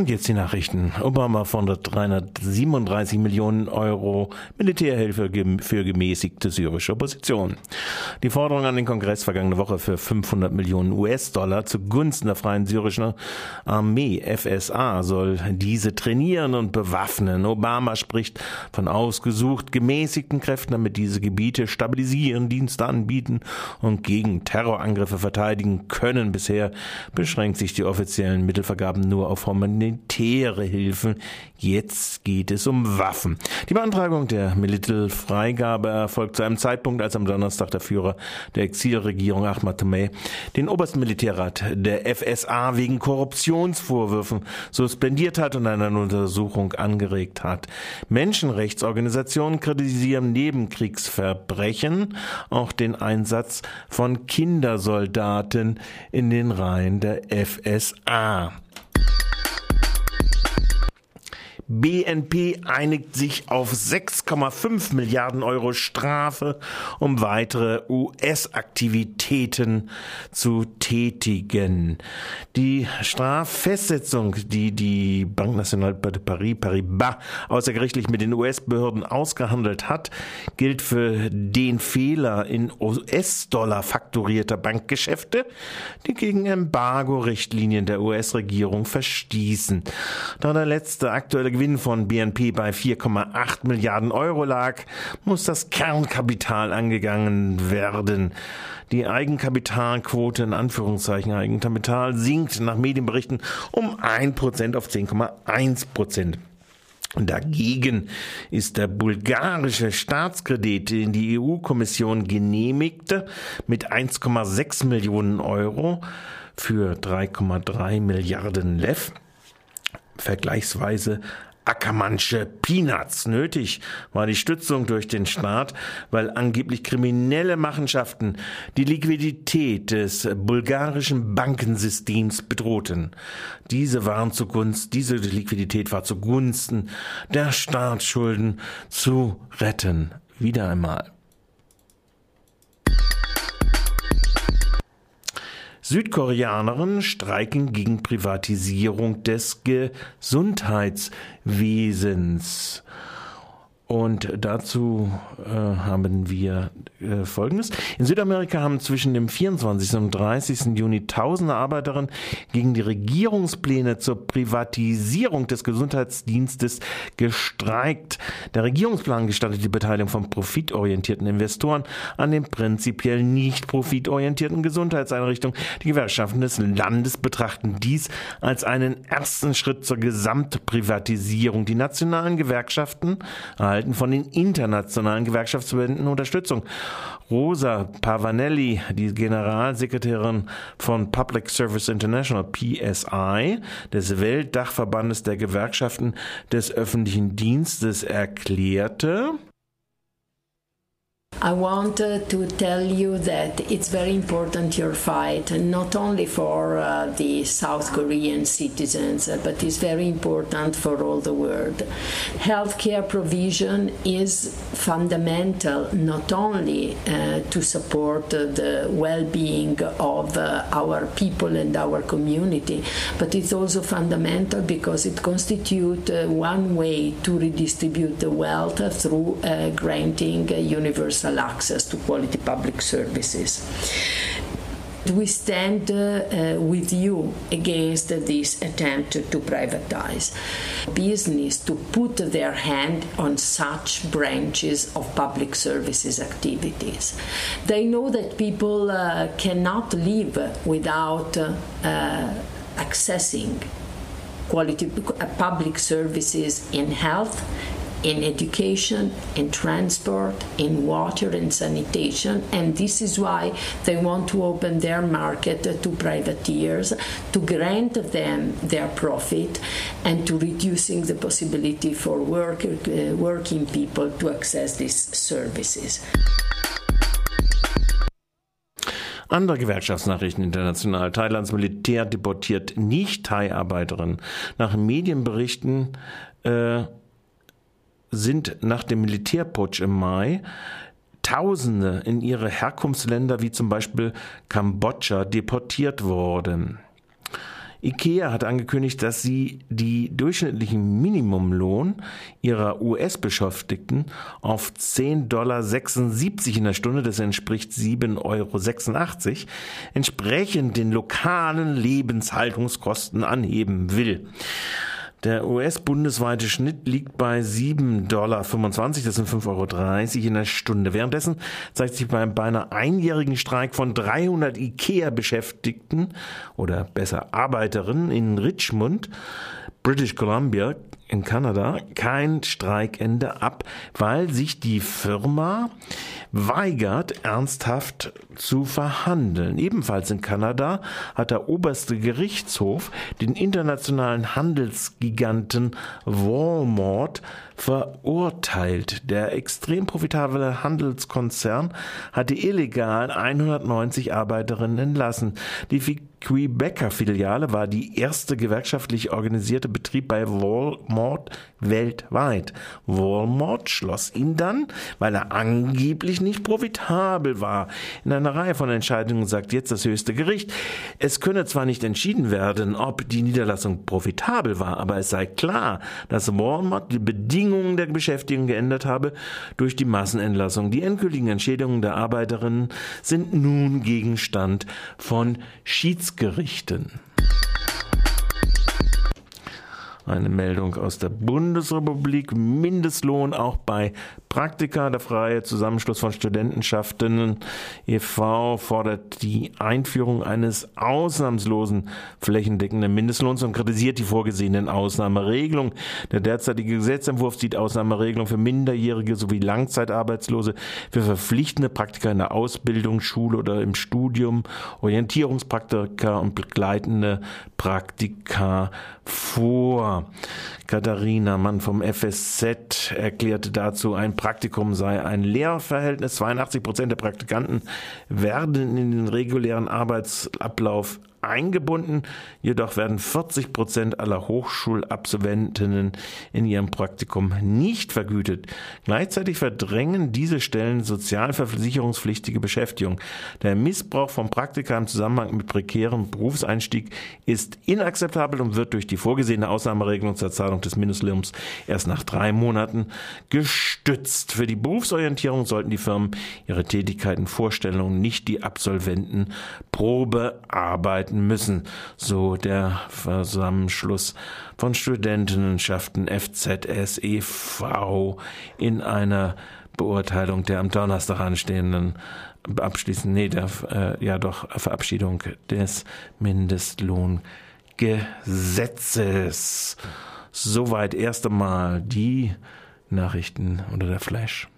Und jetzt die Nachrichten. Obama fordert 337 Millionen Euro Militärhilfe für gemäßigte syrische Opposition. Die Forderung an den Kongress vergangene Woche für 500 Millionen US-Dollar zugunsten der freien syrischen Armee FSA soll diese trainieren und bewaffnen. Obama spricht von ausgesucht gemäßigten Kräften, damit diese Gebiete stabilisieren, Dienste anbieten und gegen Terrorangriffe verteidigen können. Bisher beschränkt sich die offiziellen Mittelvergaben nur auf humanitäre Hilfen. Jetzt geht es um Waffen. Die Beantragung der Mittelfreigabe erfolgt zu einem Zeitpunkt, als am Donnerstag der Führer der Exilregierung Ahmad Tomei den obersten Militärrat der FSA wegen Korruptionsvorwürfen suspendiert hat und eine Untersuchung angeregt hat. Menschenrechtsorganisationen kritisieren Nebenkriegsverbrechen, auch den Einsatz von Kindersoldaten in den Reihen der FSA. BNP einigt sich auf 6,5 Milliarden Euro Strafe, um weitere US-Aktivitäten zu tätigen. Die Straffestsetzung, die die Banque Nationale de Paris, Paribas, außergerichtlich mit den US-Behörden ausgehandelt hat, gilt für den Fehler in US-Dollar fakturierter Bankgeschäfte, die gegen Embargo-Richtlinien der US-Regierung verstießen. Da der letzte aktuelle Gewinn von BNP bei 4,8 Milliarden Euro lag, muss das Kernkapital angegangen werden. Die Eigenkapitalquote in Anführungszeichen Eigenkapital sinkt nach Medienberichten um 1% auf 10,1%. Dagegen ist der bulgarische Staatskredit, den die EU-Kommission genehmigte, mit 1,6 Millionen Euro für 3,3 Milliarden Lev vergleichsweise Ackermannsche Peanuts. Nötig war die Stützung durch den Staat, weil angeblich kriminelle Machenschaften die Liquidität des bulgarischen Bankensystems bedrohten. Diese waren zugunsten, diese Liquidität war zugunsten der Staatsschulden zu retten. Wieder einmal. Südkoreanerinnen streiken gegen Privatisierung des Gesundheitswesens. Und dazu äh, haben wir äh, Folgendes. In Südamerika haben zwischen dem 24. und 30. Juni tausende Arbeiterinnen gegen die Regierungspläne zur Privatisierung des Gesundheitsdienstes gestreikt. Der Regierungsplan gestattet die Beteiligung von profitorientierten Investoren an den prinzipiell nicht profitorientierten Gesundheitseinrichtungen. Die Gewerkschaften des Landes betrachten dies als einen ersten Schritt zur Gesamtprivatisierung. Die nationalen Gewerkschaften erhalten von den internationalen Gewerkschaftsverbänden Unterstützung. Rosa Pavanelli, die Generalsekretärin von Public Service International, PSI, des Weltdachverbandes der Gewerkschaften des öffentlichen Dienstes, erklärte, I want uh, to tell you that it's very important your fight, not only for uh, the South Korean citizens, uh, but it's very important for all the world. Healthcare provision is fundamental not only uh, to support the well being of uh, our people and our community, but it's also fundamental because it constitutes uh, one way to redistribute the wealth through granting universal universal access to quality public services. We stand uh, uh, with you against this attempt to privatize business, to put their hand on such branches of public services activities. They know that people uh, cannot live without uh, accessing quality uh, public services in health in education, in transport, in water and sanitation, and this is why they want to open their market to privateers, to grant them their profit, and to reducing the possibility for work, uh, working people to access these services. Andere Gewerkschaftsnachrichten international. Thailands Militär deportiert Nicht-Thai-Arbeiterinnen. Nach Medienberichten äh, sind nach dem Militärputsch im Mai Tausende in ihre Herkunftsländer wie zum Beispiel Kambodscha deportiert worden. IKEA hat angekündigt, dass sie die durchschnittlichen Minimumlohn ihrer US-Beschäftigten auf 10,76 Dollar in der Stunde, das entspricht 7,86 Euro, entsprechend den lokalen Lebenshaltungskosten anheben will. Der US-bundesweite Schnitt liegt bei 7,25 Dollar, das sind 5,30 Euro in der Stunde. Währenddessen zeigt sich beim beinahe einjährigen Streik von 300 IKEA-Beschäftigten oder besser Arbeiterinnen in Richmond, British Columbia in Kanada kein Streikende ab, weil sich die Firma weigert, ernsthaft zu verhandeln. Ebenfalls in Kanada hat der oberste Gerichtshof den internationalen Handelsgiganten Walmart verurteilt. Der extrem profitable Handelskonzern hatte illegal 190 Arbeiterinnen entlassen. Die Quebecer-Filiale war die erste gewerkschaftlich organisierte Betrieb bei Walmart weltweit. Walmart schloss ihn dann, weil er angeblich nicht profitabel war. In einer Reihe von Entscheidungen sagt jetzt das höchste Gericht, es könne zwar nicht entschieden werden, ob die Niederlassung profitabel war, aber es sei klar, dass Walmart die Bedingungen der Beschäftigung geändert habe durch die Massenentlassung. Die endgültigen Entschädigungen der Arbeiterinnen sind nun Gegenstand von Schiedsgerichten. Eine Meldung aus der Bundesrepublik. Mindestlohn auch bei Praktika. Der freie Zusammenschluss von Studentenschaften e.V. fordert die Einführung eines ausnahmslosen flächendeckenden Mindestlohns und kritisiert die vorgesehenen Ausnahmeregelungen. Der derzeitige Gesetzentwurf sieht Ausnahmeregelungen für Minderjährige sowie Langzeitarbeitslose, für verpflichtende Praktika in der Ausbildung, Schule oder im Studium, Orientierungspraktika und begleitende Praktika vor. Katharina Mann vom FSZ erklärte dazu, ein Praktikum sei ein Lehrverhältnis. 82 Prozent der Praktikanten werden in den regulären Arbeitsablauf eingebunden. Jedoch werden 40 Prozent aller Hochschulabsolventinnen in ihrem Praktikum nicht vergütet. Gleichzeitig verdrängen diese Stellen sozialversicherungspflichtige Beschäftigung. Der Missbrauch von Praktika im Zusammenhang mit prekärem Berufseinstieg ist inakzeptabel und wird durch die vorgesehene Ausnahmeregelung zur Zahlung des Mindestlohns erst nach drei Monaten gestützt. Für die Berufsorientierung sollten die Firmen ihre Tätigkeiten vorstellen und nicht die Absolventen Probe arbeiten müssen, so der Zusammenschluss von Studentinnenschaften FZS e.V. in einer Beurteilung der am Donnerstag anstehenden abschließend, nee, der, äh, ja doch, Verabschiedung des Mindestlohngesetzes. Soweit erst einmal die Nachrichten oder der Flash.